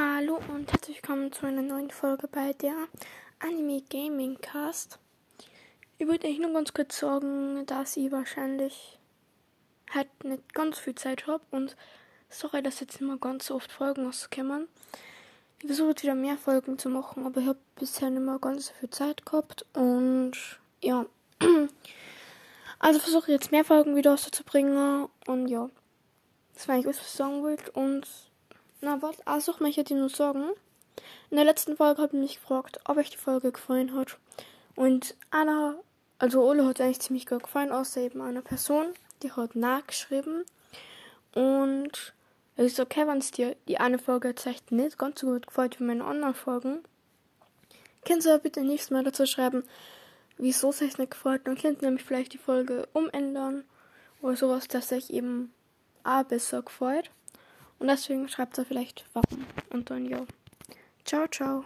Hallo und herzlich willkommen zu einer neuen Folge bei der Anime Gaming Cast. Ich würde euch nur ganz kurz sagen, dass ich wahrscheinlich halt nicht ganz viel Zeit habe und sorry, dass jetzt nicht mehr ganz so oft Folgen rauskommen. Ich versuche jetzt wieder mehr Folgen zu machen, aber ich habe bisher nicht mehr ganz so viel Zeit gehabt und ja. Also versuche jetzt mehr Folgen wieder rauszubringen und ja. Das war eigentlich alles, was ich sagen wollte und na, was? Also, ich möchte dir nur sagen. In der letzten Folge habe ich mich gefragt, ob euch die Folge gefallen hat. Und Anna, also Ole hat eigentlich ziemlich gut gefallen, außer eben einer Person, die hat nachgeschrieben. Und es ist okay, wenn es dir die eine Folge echt nicht ganz so gut gefällt wie meine anderen Folgen. Du aber bitte nächstes Mal dazu schreiben, wieso es euch nicht gefällt. Dann könnt ihr nämlich vielleicht die Folge umändern oder sowas, dass euch eben auch besser gefällt. Und deswegen schreibt er vielleicht warum. Und dann ja. Ciao, ciao.